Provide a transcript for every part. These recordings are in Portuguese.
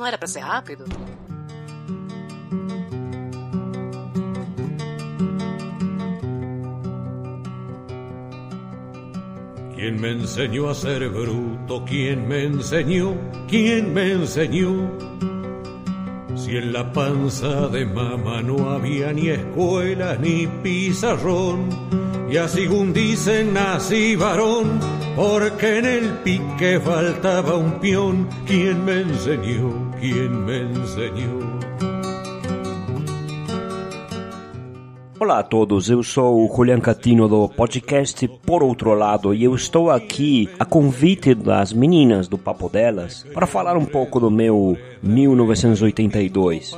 Não era para ser rápido? ¿Quién me enseñó a ser bruto? ¿Quién me enseñó? ¿Quién me enseñó? Si en la panza de mamá no había ni escuela ni pizarrón, y así según dicen nací varón, porque en el pique faltaba un peón. ¿Quién me enseñó? ¿Quién me enseñó? Olá a todos, eu sou o Julian Catino do podcast Por Outro Lado e eu estou aqui a convite das meninas do Papo Delas para falar um pouco do meu 1982.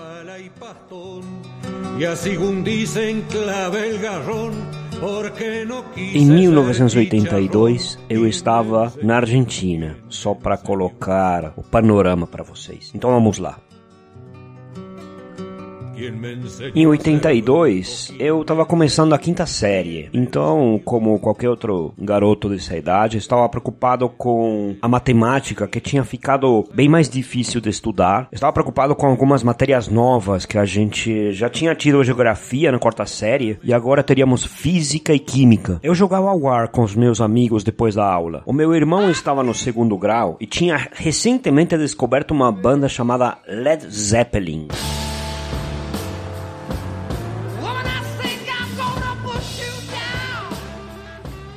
Em 1982 eu estava na Argentina, só para colocar o panorama para vocês. Então vamos lá. Em 82, eu estava começando a quinta série. Então, como qualquer outro garoto dessa idade, estava preocupado com a matemática que tinha ficado bem mais difícil de estudar. Estava preocupado com algumas matérias novas que a gente já tinha tido geografia na quarta série e agora teríamos física e química. Eu jogava ao ar com os meus amigos depois da aula. O meu irmão estava no segundo grau e tinha recentemente descoberto uma banda chamada Led Zeppelin.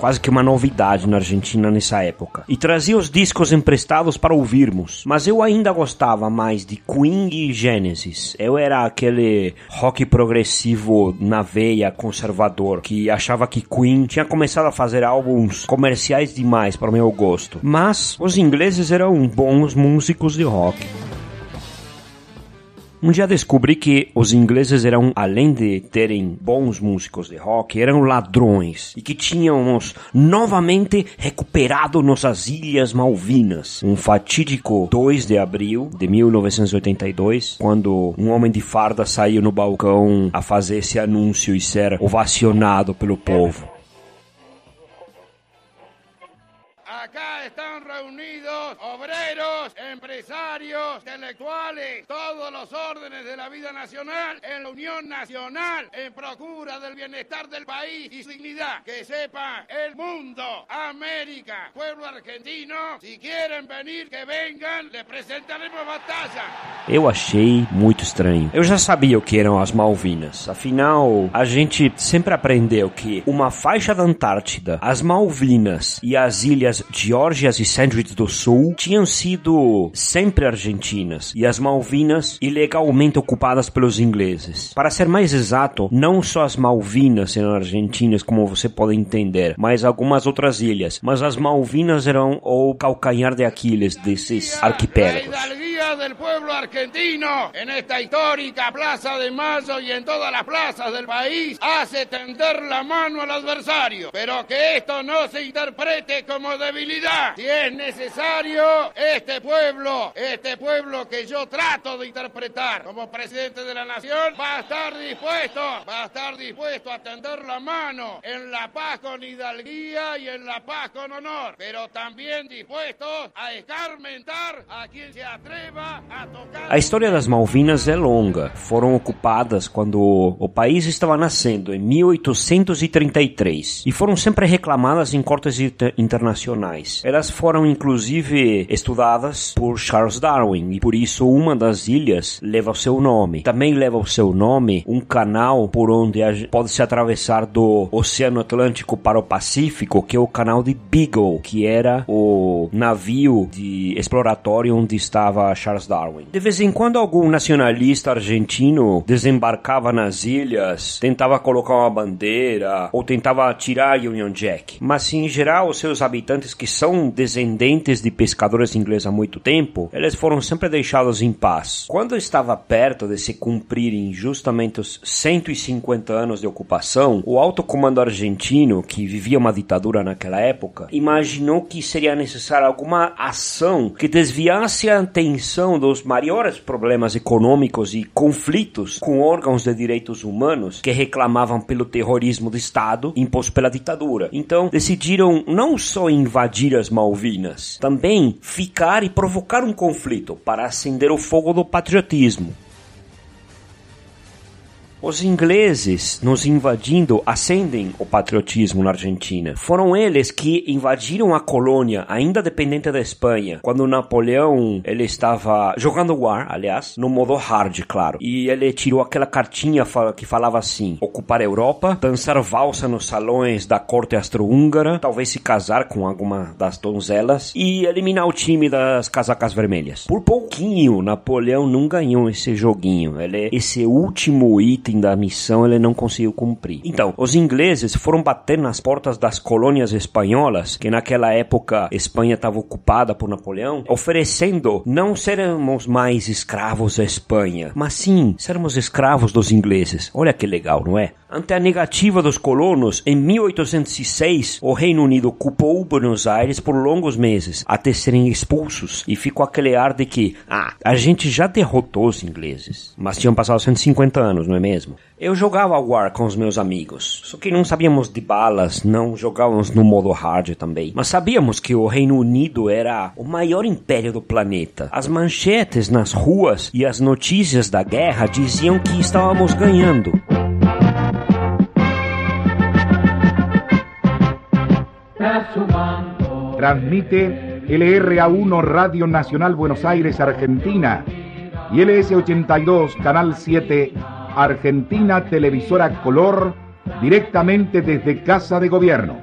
Quase que uma novidade na Argentina nessa época, e trazia os discos emprestados para ouvirmos, mas eu ainda gostava mais de Queen e Genesis. Eu era aquele rock progressivo na veia conservador que achava que Queen tinha começado a fazer álbuns comerciais demais para o meu gosto, mas os ingleses eram bons músicos de rock. Um dia descobri que os ingleses eram, além de terem bons músicos de rock, eram ladrões e que tínhamos novamente recuperado nossas Ilhas Malvinas. Um fatídico 2 de abril de 1982, quando um homem de farda saiu no balcão a fazer esse anúncio e ser ovacionado pelo povo. Están reunidos obreros, empresarios, intelectuales, todos los órdenes de la vida nacional en la Unión Nacional en procura del bienestar del país y dignidad. Que sepa el mundo, América, pueblo argentino, si quieren venir, que vengan, le presentaremos batalla. Eu achei muito estranho. Eu já sabia o que eram as Malvinas. Afinal, a gente sempre aprendeu que uma faixa da Antártida, as Malvinas e as ilhas Geórgias e Sandwich do Sul tinham sido sempre argentinas e as Malvinas ilegalmente ocupadas pelos ingleses. Para ser mais exato, não só as Malvinas eram argentinas, como você pode entender, mas algumas outras ilhas. Mas as Malvinas eram o calcanhar de Aquiles desses arquipélagos. del pueblo argentino en esta histórica Plaza de Mayo y en todas las plazas del país hace tender la mano al adversario, pero que esto no se interprete como debilidad. Si es necesario, este pueblo, este pueblo que yo trato de interpretar como presidente de la nación, va a estar dispuesto, va a estar dispuesto a tender la mano en la paz con hidalguía y en la paz con honor, pero también dispuesto a escarmentar a quien se atreva A história das Malvinas é longa. Foram ocupadas quando o país estava nascendo, em 1833, e foram sempre reclamadas em cortes internacionais. Elas foram inclusive estudadas por Charles Darwin, e por isso uma das ilhas leva o seu nome. Também leva o seu nome um canal por onde pode se atravessar do Oceano Atlântico para o Pacífico, que é o canal de Beagle, que era o navio de exploratório onde estava Charles Darwin. De vez em quando algum nacionalista argentino desembarcava nas ilhas, tentava colocar uma bandeira ou tentava tirar Union Jack. Mas em geral, os seus habitantes que são descendentes de pescadores ingleses há muito tempo, eles foram sempre deixados em paz. Quando estava perto de se cumprirem justamente os 150 anos de ocupação, o alto comando argentino, que vivia uma ditadura naquela época, imaginou que seria necessária alguma ação que desviasse a atenção dos maiores problemas econômicos e conflitos com órgãos de direitos humanos que reclamavam pelo terrorismo do Estado imposto pela ditadura. Então, decidiram não só invadir as Malvinas, também ficar e provocar um conflito para acender o fogo do patriotismo. Os ingleses nos invadindo acendem o patriotismo na Argentina. Foram eles que invadiram a colônia, ainda dependente da Espanha, quando Napoleão ele estava jogando war, aliás, no modo hard, claro. E ele tirou aquela cartinha que falava assim: ocupar a Europa, dançar valsa nos salões da corte austro-húngara, talvez se casar com alguma das donzelas e eliminar o time das casacas vermelhas. Por pouquinho, Napoleão não ganhou esse joguinho. Ele esse último item da missão ele não conseguiu cumprir. Então, os ingleses foram bater nas portas das colônias espanholas, que naquela época Espanha estava ocupada por Napoleão, oferecendo não sermos mais escravos da Espanha, mas sim sermos escravos dos ingleses. Olha que legal, não é? Ante a negativa dos colonos, em 1806, o Reino Unido ocupou Buenos Aires por longos meses, até serem expulsos, e ficou aquele ar de que, ah, a gente já derrotou os ingleses. Mas tinham passado 150 anos, não é mesmo? Eu jogava War com os meus amigos, só que não sabíamos de balas, não jogávamos no modo hard também. Mas sabíamos que o Reino Unido era o maior império do planeta. As manchetes nas ruas e as notícias da guerra diziam que estávamos ganhando. Transmite LRA1 Radio Nacional Buenos Aires, Argentina y LS82 Canal 7 Argentina Televisora Color directamente desde Casa de Gobierno.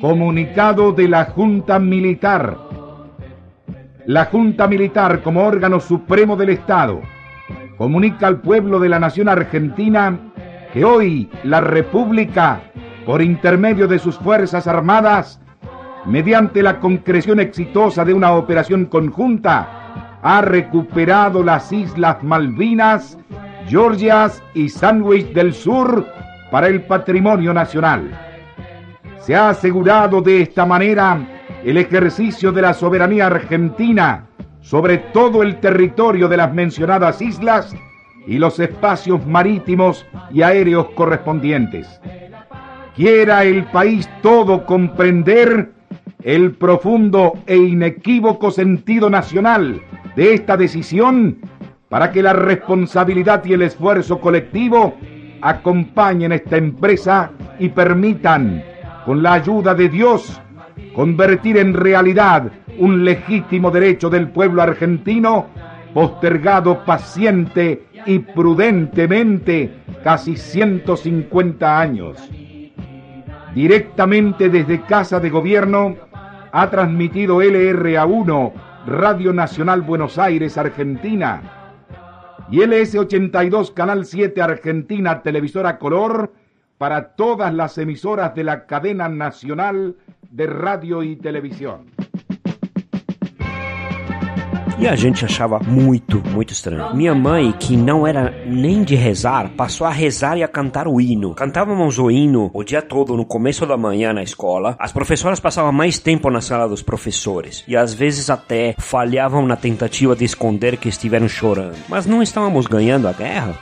Comunicado de la Junta Militar. La Junta Militar como órgano supremo del Estado comunica al pueblo de la nación argentina que hoy la República por intermedio de sus Fuerzas Armadas, mediante la concreción exitosa de una operación conjunta, ha recuperado las Islas Malvinas, Georgias y Sandwich del Sur para el patrimonio nacional. Se ha asegurado de esta manera el ejercicio de la soberanía argentina sobre todo el territorio de las mencionadas islas y los espacios marítimos y aéreos correspondientes quiera el país todo comprender el profundo e inequívoco sentido nacional de esta decisión para que la responsabilidad y el esfuerzo colectivo acompañen esta empresa y permitan, con la ayuda de Dios, convertir en realidad un legítimo derecho del pueblo argentino, postergado paciente y prudentemente casi 150 años directamente desde Casa de Gobierno, ha transmitido LRA1, Radio Nacional Buenos Aires, Argentina, y LS82, Canal 7, Argentina, Televisora Color, para todas las emisoras de la cadena nacional de radio y televisión. E a gente achava muito, muito estranho. Minha mãe, que não era nem de rezar, passou a rezar e a cantar o hino. Cantávamos o hino o dia todo no começo da manhã na escola. As professoras passavam mais tempo na sala dos professores e às vezes até falhavam na tentativa de esconder que estiveram chorando. Mas não estávamos ganhando a guerra?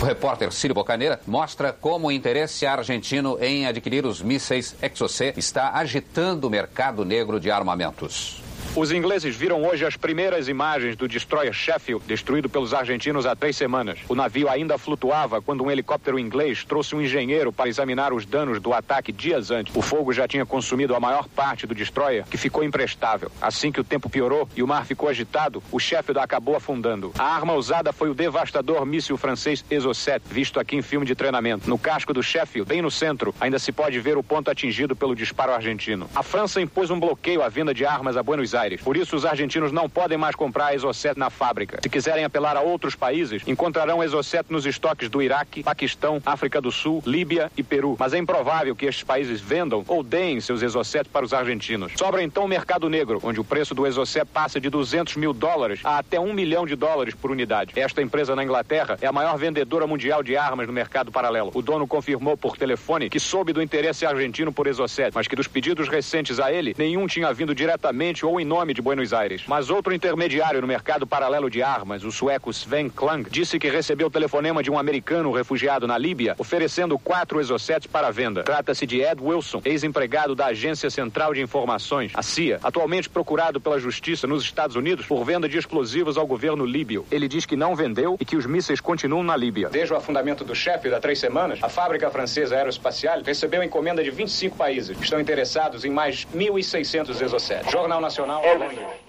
O repórter Círio Bocaneira mostra como o interesse argentino em adquirir os mísseis Exocet está agitando o mercado negro de armamentos. Os ingleses viram hoje as primeiras imagens do destroyer Sheffield, destruído pelos argentinos há três semanas. O navio ainda flutuava quando um helicóptero inglês trouxe um engenheiro para examinar os danos do ataque dias antes. O fogo já tinha consumido a maior parte do destroyer, que ficou imprestável. Assim que o tempo piorou e o mar ficou agitado, o Sheffield acabou afundando. A arma usada foi o devastador míssil francês Exocet, visto aqui em filme de treinamento. No casco do Sheffield, bem no centro, ainda se pode ver o ponto atingido pelo disparo argentino. A França impôs um bloqueio à venda de armas a Buenos Aires. Por isso, os argentinos não podem mais comprar Exocet na fábrica. Se quiserem apelar a outros países, encontrarão Exocet nos estoques do Iraque, Paquistão, África do Sul, Líbia e Peru. Mas é improvável que estes países vendam ou deem seus Exocet para os argentinos. Sobra então o mercado negro, onde o preço do Exocet passa de 200 mil dólares a até um milhão de dólares por unidade. Esta empresa na Inglaterra é a maior vendedora mundial de armas no mercado paralelo. O dono confirmou por telefone que soube do interesse argentino por Exocet, mas que dos pedidos recentes a ele, nenhum tinha vindo diretamente ou nome de Buenos Aires. Mas outro intermediário no mercado paralelo de armas, o sueco Sven Klang, disse que recebeu telefonema de um americano refugiado na Líbia, oferecendo quatro exocets para venda. Trata-se de Ed Wilson, ex-empregado da Agência Central de Informações, a CIA, atualmente procurado pela Justiça nos Estados Unidos por venda de explosivos ao governo líbio. Ele diz que não vendeu e que os mísseis continuam na Líbia. Desde o afundamento do chefe há três semanas, a fábrica francesa aeroespacial recebeu encomenda de 25 países. Estão interessados em mais 1.600 exocets. Jornal Nacional Londres.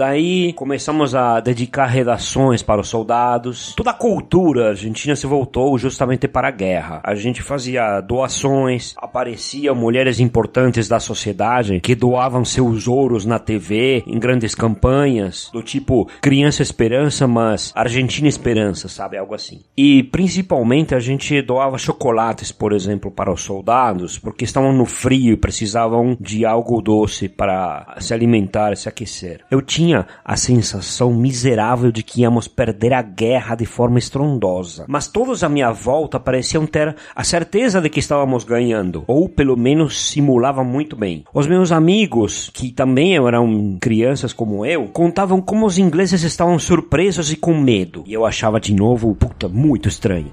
Daí começamos a dedicar redações para os soldados. Toda a cultura argentina se voltou justamente para a guerra. A gente fazia doações, apareciam mulheres importantes da sociedade que doavam seus ouros na TV em grandes campanhas, do tipo Criança Esperança, mas Argentina Esperança, sabe? Algo assim. E principalmente a gente doava chocolates, por exemplo, para os soldados, porque estavam no frio e precisavam de algo doce para se alimentar, se aquecer. Eu tinha a sensação miserável de que íamos perder a guerra de forma estrondosa. Mas todos à minha volta pareciam ter a certeza de que estávamos ganhando, ou pelo menos simulavam muito bem. Os meus amigos, que também eram crianças como eu, contavam como os ingleses estavam surpresos e com medo. E eu achava de novo, puta, muito estranho.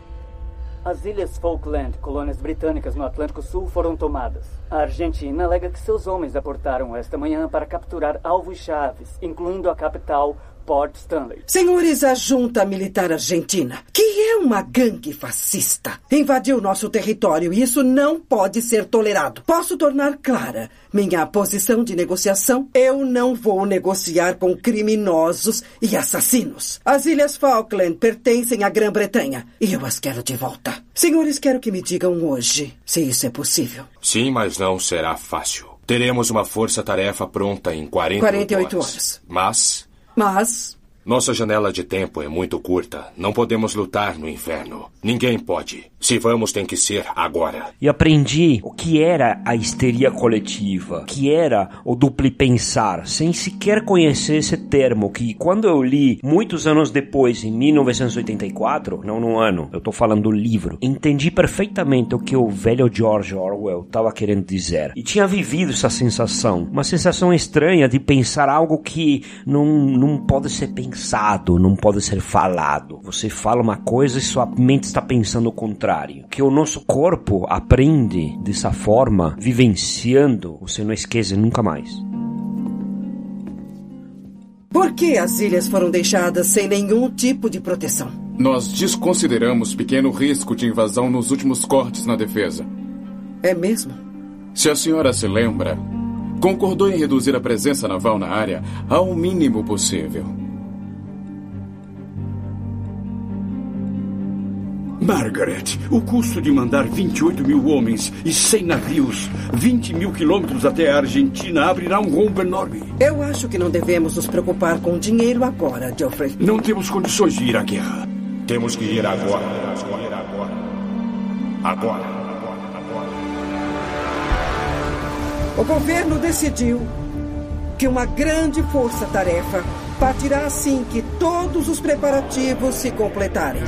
As Ilhas Falkland, colônias britânicas no Atlântico Sul, foram tomadas. A Argentina alega que seus homens aportaram esta manhã para capturar alvos chaves, incluindo a capital Port Stanley. Senhores, a junta militar argentina, que é uma gangue fascista, invadiu nosso território e isso não pode ser tolerado. Posso tornar clara minha posição de negociação? Eu não vou negociar com criminosos e assassinos. As Ilhas Falkland pertencem à Grã-Bretanha e eu as quero de volta. Senhores, quero que me digam hoje se isso é possível. Sim, mas não será fácil. Teremos uma força-tarefa pronta em 48, 48 horas. horas. Mas Mas nossa janela de tempo é muito curta. Não podemos lutar no inferno. Ninguém pode. Se vamos, tem que ser agora. E aprendi o que era a histeria coletiva, que era o duplo pensar, sem sequer conhecer esse termo, que quando eu li muitos anos depois, em 1984, não no ano, eu tô falando do livro, entendi perfeitamente o que o velho George Orwell estava querendo dizer. E tinha vivido essa sensação, uma sensação estranha de pensar algo que não, não pode ser pensado, não pode ser falado. Você fala uma coisa e sua mente está pensando o contrário. Que o nosso corpo aprende dessa forma, vivenciando, você não esquece nunca mais. por que as ilhas foram deixadas sem nenhum tipo de proteção? Nós desconsideramos pequeno risco de invasão nos últimos cortes na defesa. É mesmo? Se a senhora se lembra, concordou em reduzir a presença naval na área ao mínimo possível. Margaret, o custo de mandar 28 mil homens e 100 navios, 20 mil quilômetros até a Argentina abrirá um rombo enorme. Eu acho que não devemos nos preocupar com dinheiro agora, Geoffrey. Não temos condições de ir à guerra. Temos que ir agora. Agora. O governo decidiu que uma grande força-tarefa partirá assim que todos os preparativos se completarem.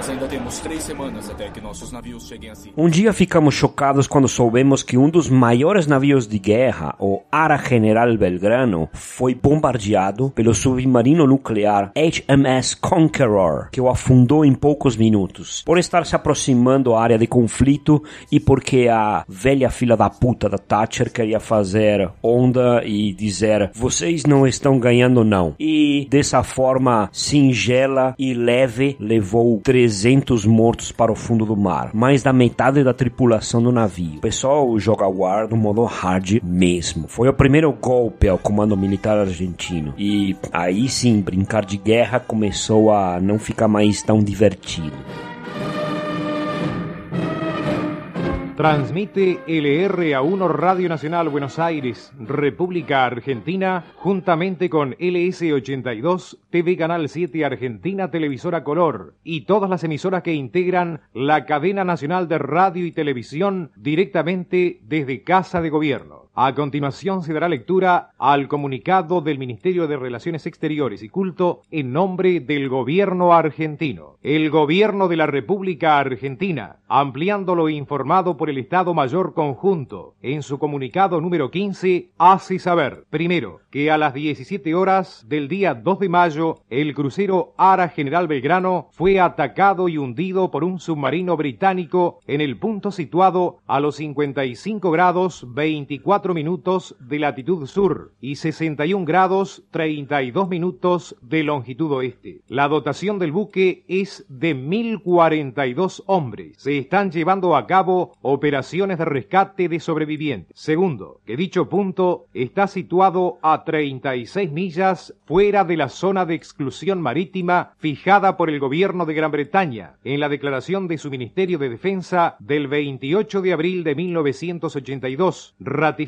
Nós ainda temos três semanas até que nossos navios cheguem a si. Um dia ficamos chocados quando soubemos que um dos maiores navios de guerra, o Ara General Belgrano, foi bombardeado pelo submarino nuclear HMS Conqueror, que o afundou em poucos minutos, por estar se aproximando à área de conflito e porque a velha filha da puta da Thatcher queria fazer onda e dizer vocês não estão ganhando não. E dessa forma singela e leve levou 300 mortos para o fundo do mar, mais da metade da tripulação do navio. O pessoal joga War no modo hard mesmo. Foi o primeiro golpe ao comando militar argentino e aí sim brincar de guerra começou a não ficar mais tão divertido. Transmite LRA1 Radio Nacional Buenos Aires, República Argentina, juntamente con LS82, TV Canal 7 Argentina, Televisora Color y todas las emisoras que integran la cadena nacional de radio y televisión directamente desde Casa de Gobierno. A continuación se dará lectura al comunicado del Ministerio de Relaciones Exteriores y Culto en nombre del Gobierno argentino. El Gobierno de la República Argentina, ampliando lo informado por el Estado Mayor Conjunto en su comunicado número 15, hace saber, primero, que a las 17 horas del día 2 de mayo, el crucero Ara General Belgrano fue atacado y hundido por un submarino británico en el punto situado a los 55 grados 24 minutos de latitud sur y 61 grados 32 minutos de longitud oeste. La dotación del buque es de 1042 hombres. Se están llevando a cabo operaciones de rescate de sobrevivientes. Segundo, que dicho punto está situado a 36 millas fuera de la zona de exclusión marítima fijada por el gobierno de Gran Bretaña en la declaración de su Ministerio de Defensa del 28 de abril de 1982,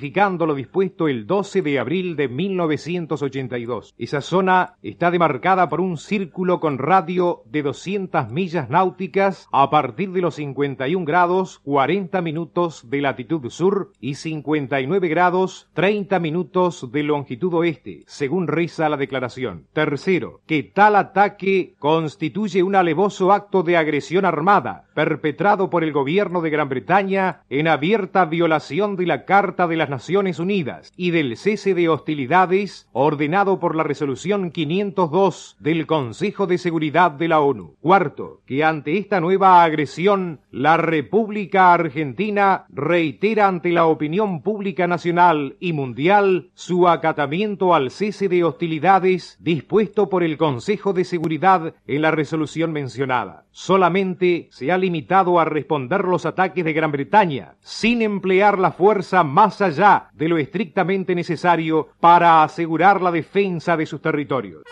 ratificando lo dispuesto el 12 de abril de 1982. Esa zona está demarcada por un círculo con radio de 200 millas náuticas a partir de los 51 grados 40 minutos de latitud sur y 59 grados 30 minutos de longitud oeste, según reza la declaración. Tercero, que tal ataque constituye un alevoso acto de agresión armada perpetrado por el gobierno de Gran Bretaña en abierta violación de la Carta de las Naciones Unidas y del cese de hostilidades ordenado por la resolución 502 del Consejo de Seguridad de la ONU. Cuarto, que ante esta nueva agresión, la República Argentina reitera ante la opinión pública nacional y mundial su acatamiento al cese de hostilidades dispuesto por el Consejo de Seguridad en la resolución mencionada. Solamente se ha limitado a responder los ataques de Gran Bretaña, sin emplear la fuerza más allá de lo estrictamente necesario para asegurar la defensa de sus territorios.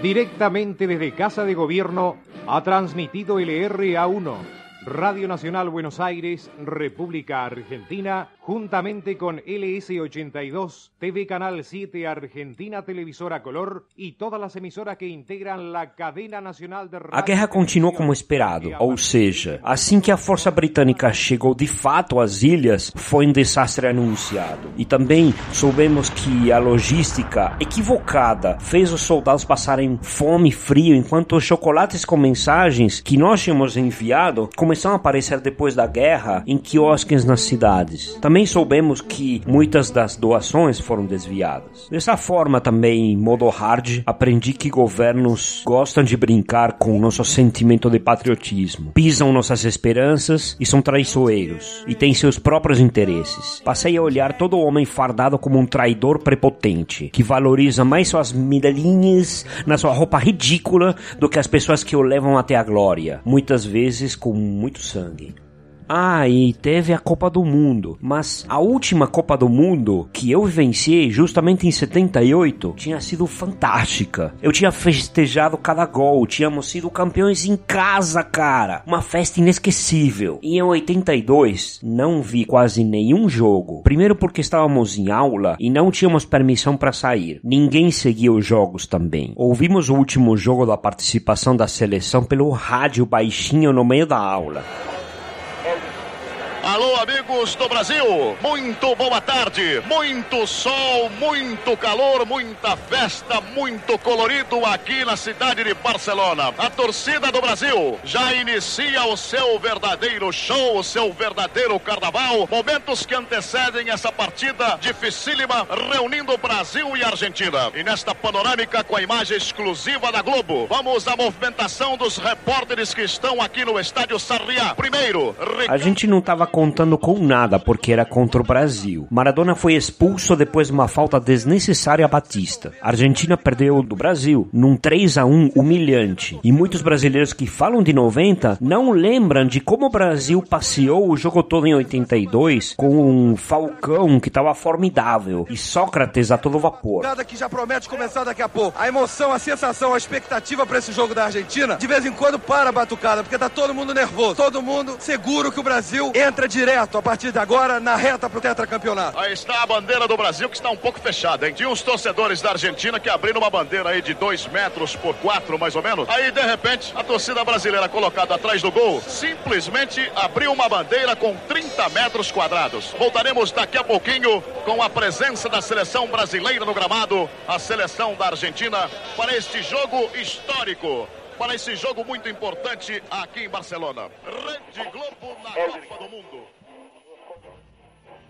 Directamente desde Casa de Gobierno ha transmitido el RA1, Radio Nacional Buenos Aires, República Argentina, juntamente con LS82, TV Canal 7 Argentina Televisora Color y todas las emisoras que integran la cadena nacional de A guerra continuou como esperado, ou seja, assim que a força britânica chegou de fato às ilhas, foi um desastre anunciado. E também soubemos que a logística equivocada fez os soldados passarem fome e frio, enquanto os chocolates com mensagens que nós tínhamos enviado começaram a aparecer depois da guerra em quiosques nas cidades. Também soubemos que muitas das doações foram desviadas. Dessa forma, também, em modo hard, aprendi que governos gostam de brincar com o nosso sentimento de patriotismo, pisam nossas esperanças e são traiçoeiros, e têm seus próprios interesses. Passei a olhar todo homem fardado como um traidor prepotente, que valoriza mais suas medalhinhas na sua roupa ridícula do que as pessoas que o levam até a glória, muitas vezes com muito sangue. Ah, e teve a Copa do Mundo. Mas a última Copa do Mundo que eu vivenciei, justamente em 78, tinha sido fantástica. Eu tinha festejado cada gol, tínhamos sido campeões em casa, cara. Uma festa inesquecível. E em 82, não vi quase nenhum jogo. Primeiro porque estávamos em aula e não tínhamos permissão para sair. Ninguém seguia os jogos também. Ouvimos o último jogo da participação da seleção pelo rádio baixinho no meio da aula. Amigo do Brasil, muito boa tarde, muito sol, muito calor, muita festa, muito colorido aqui na cidade de Barcelona. A torcida do Brasil já inicia o seu verdadeiro show, o seu verdadeiro carnaval, momentos que antecedem essa partida dificílima reunindo Brasil e Argentina. E nesta panorâmica com a imagem exclusiva da Globo, vamos à movimentação dos repórteres que estão aqui no estádio Sarriá. Primeiro, A gente não estava contando com nada porque era contra o Brasil. Maradona foi expulso depois de uma falta desnecessária a Batista. A Argentina perdeu do Brasil num 3 a 1 humilhante. E muitos brasileiros que falam de 90 não lembram de como o Brasil passeou o jogo todo em 82 com um Falcão que estava formidável e Sócrates a todo vapor. Nada que já promete começar daqui a pouco. A emoção, a sensação, a expectativa para esse jogo da Argentina, de vez em quando para a batucada, porque tá todo mundo nervoso, todo mundo seguro que o Brasil entra direto a partir de agora na reta pro tetracampeonato. Aí está a bandeira do Brasil que está um pouco fechada, hein? Tinha uns torcedores da Argentina que abriram uma bandeira aí de 2 metros por 4, mais ou menos. Aí, de repente, a torcida brasileira colocada atrás do gol simplesmente abriu uma bandeira com 30 metros quadrados. Voltaremos daqui a pouquinho com a presença da seleção brasileira no gramado, a seleção da Argentina, para este jogo histórico. Para esse jogo muito importante aqui em Barcelona. Rede Globo na Copa do Mundo.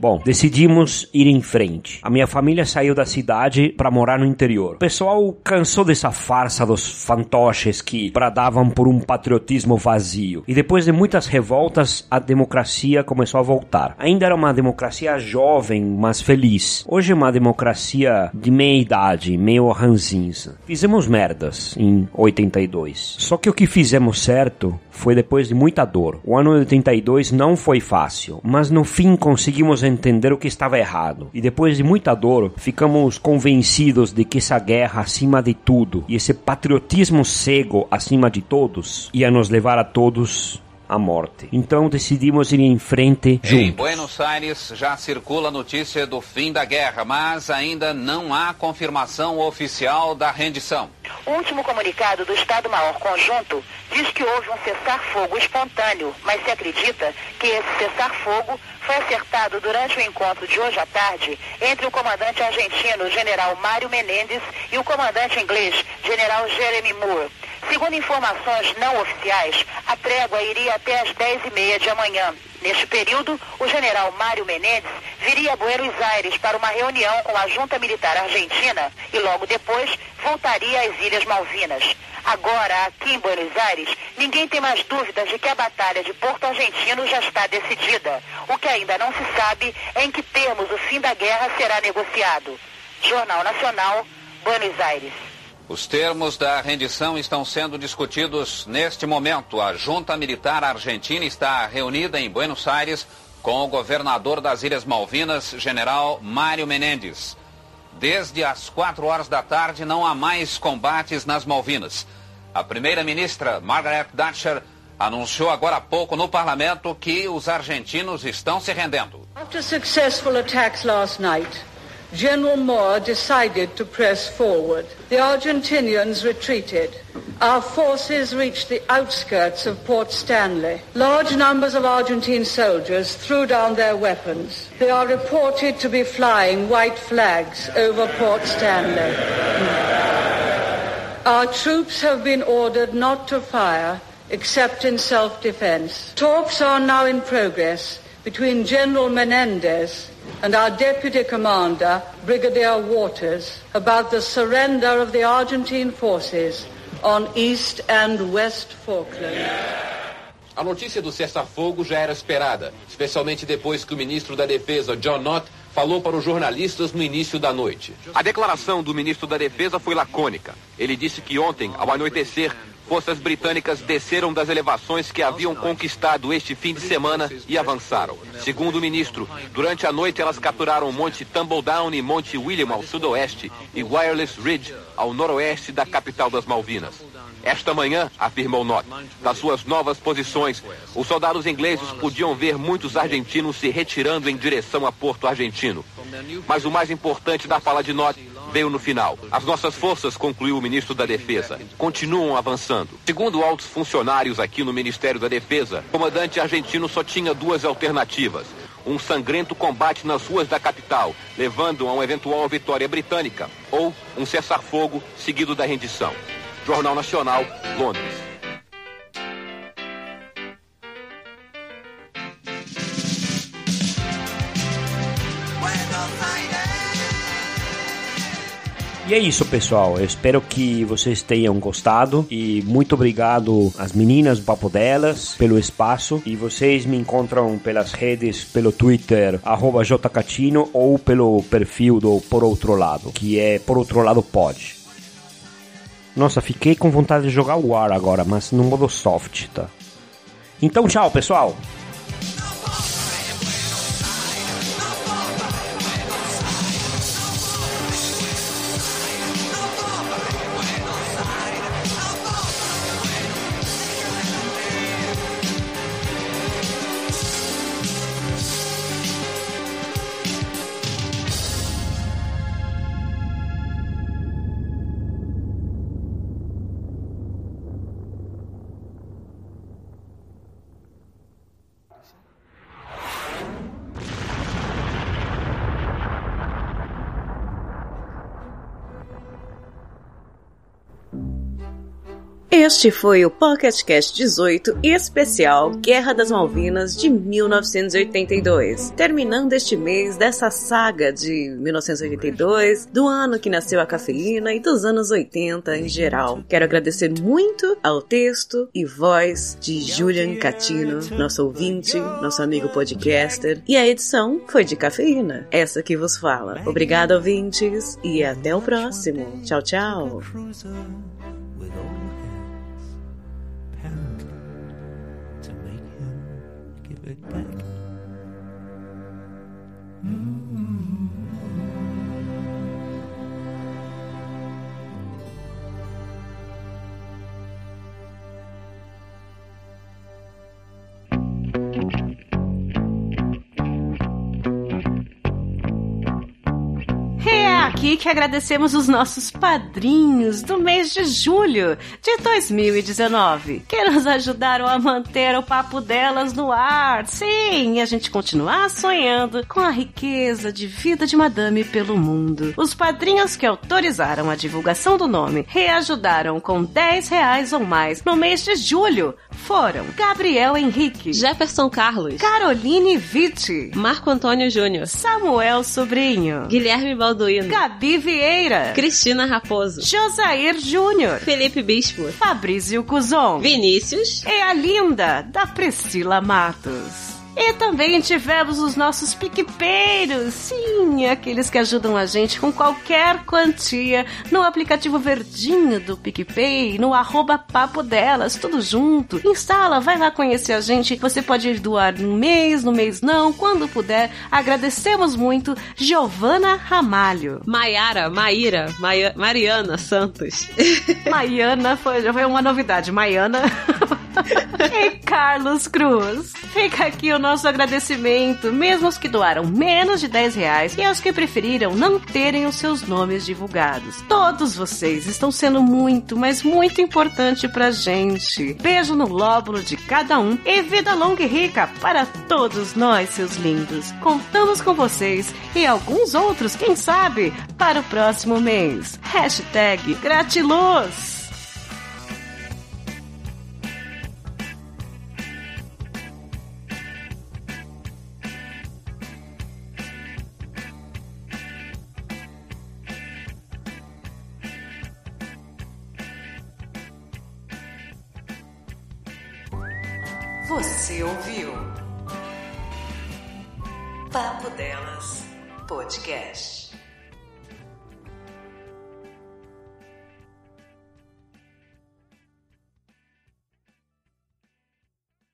Bom, decidimos ir em frente. A minha família saiu da cidade para morar no interior. O pessoal cansou dessa farsa dos fantoches que bradavam por um patriotismo vazio. E depois de muitas revoltas, a democracia começou a voltar. Ainda era uma democracia jovem, mas feliz. Hoje é uma democracia de meia idade, meio ranzinza. Fizemos merdas em 82. Só que o que fizemos certo foi depois de muita dor. O ano de 82 não foi fácil, mas no fim conseguimos entender o que estava errado. E depois de muita dor, ficamos convencidos de que essa guerra acima de tudo e esse patriotismo cego acima de todos ia nos levar a todos à morte. Então decidimos ir em frente Em juntos. Buenos Aires já circula a notícia do fim da guerra, mas ainda não há confirmação oficial da rendição. O último comunicado do Estado-Maior Conjunto diz que houve um cessar-fogo espontâneo, mas se acredita que esse cessar-fogo foi acertado durante o encontro de hoje à tarde entre o comandante argentino, general Mário Menendez, e o comandante inglês, general Jeremy Moore. Segundo informações não oficiais, a trégua iria até às 10h30 de amanhã. Neste período, o general Mário Menendez viria a Buenos Aires para uma reunião com a junta militar argentina e logo depois voltaria às Ilhas Malvinas. Agora, aqui em Buenos Aires, ninguém tem mais dúvidas de que a batalha de Porto Argentino já está decidida. O que ainda não se sabe é em que termos o fim da guerra será negociado. Jornal Nacional, Buenos Aires. Os termos da rendição estão sendo discutidos neste momento. A junta militar argentina está reunida em Buenos Aires com o governador das Ilhas Malvinas, general Mário Menendez. Desde as quatro horas da tarde não há mais combates nas Malvinas. A primeira-ministra Margaret Thatcher anunciou agora há pouco no parlamento que os argentinos estão se rendendo. After successful attacks last night, General Moore decided to press forward. The Argentinians retreated. Our forces reached the outskirts of Port Stanley. Large numbers of Argentine soldiers threw down their weapons. They are reported to be flying white flags over Port Stanley. Our troops have been ordered not to fire except in self-defense. Talks are now in progress between General Menendez and our deputy commander, Brigadier Waters, about the surrender of the Argentine forces on East and West Falkland. A notícia do cessar-fogo já era esperada, especialmente depois que o ministro da Defesa, John Nott, falou para os jornalistas no início da noite. A declaração do ministro da Defesa foi lacônica. Ele disse que ontem, ao anoitecer, forças britânicas desceram das elevações que haviam conquistado este fim de semana e avançaram. Segundo o ministro, durante a noite elas capturaram Monte Tumbledown e Monte William ao sudoeste e Wireless Ridge ao noroeste da capital das Malvinas. Esta manhã, afirmou Nott, das suas novas posições, os soldados ingleses podiam ver muitos argentinos se retirando em direção a Porto Argentino. Mas o mais importante da fala de Nott veio no final. As nossas forças, concluiu o ministro da Defesa, continuam avançando. Segundo altos funcionários aqui no Ministério da Defesa, o comandante argentino só tinha duas alternativas. um sangrento combate nas ruas da capital, levando a uma eventual vitória britânica, ou um cessar-fogo seguido da rendição. Jornal Nacional, Londres. E é isso, pessoal. Eu espero que vocês tenham gostado e muito obrigado às meninas do Papo Delas pelo espaço. E vocês me encontram pelas redes, pelo Twitter, arroba jcatino ou pelo perfil do Por Outro Lado, que é Por Outro Lado Pod. Nossa, fiquei com vontade de jogar o ar agora, mas no modo soft, tá? Então, tchau, pessoal! Este foi o Pocket Cast 18 especial Guerra das Malvinas de 1982, terminando este mês dessa saga de 1982, do ano que nasceu a cafeína e dos anos 80 em geral. Quero agradecer muito ao texto e voz de Julian Catino, nosso ouvinte, nosso amigo podcaster, e a edição foi de cafeína, essa que vos fala. Obrigada, ouvintes, e até o próximo. Tchau, tchau. É aqui que agradecemos os nossos padrinhos do mês de julho de 2019, que nos ajudaram a manter o papo delas no ar. Sim, a gente continuar sonhando com a riqueza de vida de madame pelo mundo. Os padrinhos que autorizaram a divulgação do nome reajudaram com 10 reais ou mais no mês de julho foram Gabriel Henrique, Jefferson Carlos, Caroline Vitti, Marco Antônio Júnior, Samuel Sobrinho, Guilherme Balduino, Gabi Vieira, Cristina Raposo, Josair Júnior, Felipe Bispo, Fabrício Cuzon, Vinícius e a linda da Priscila Matos. E também tivemos os nossos piquepeiros, sim, aqueles que ajudam a gente com qualquer quantia no aplicativo verdinho do PicPay, no arroba papo delas, tudo junto. Instala, vai lá conhecer a gente. Você pode doar no mês, no mês não, quando puder. Agradecemos muito, Giovana Ramalho. Maiara, Maíra, Maia, Mariana Santos. Maiana foi, já foi uma novidade, Maiana. e Carlos Cruz. Fica aqui o nosso agradecimento, mesmo aos que doaram menos de 10 reais e aos que preferiram não terem os seus nomes divulgados. Todos vocês estão sendo muito, mas muito importante pra gente. Beijo no lóbulo de cada um e vida longa e rica para todos nós, seus lindos. Contamos com vocês e alguns outros, quem sabe, para o próximo mês. Hashtag Gratiluz.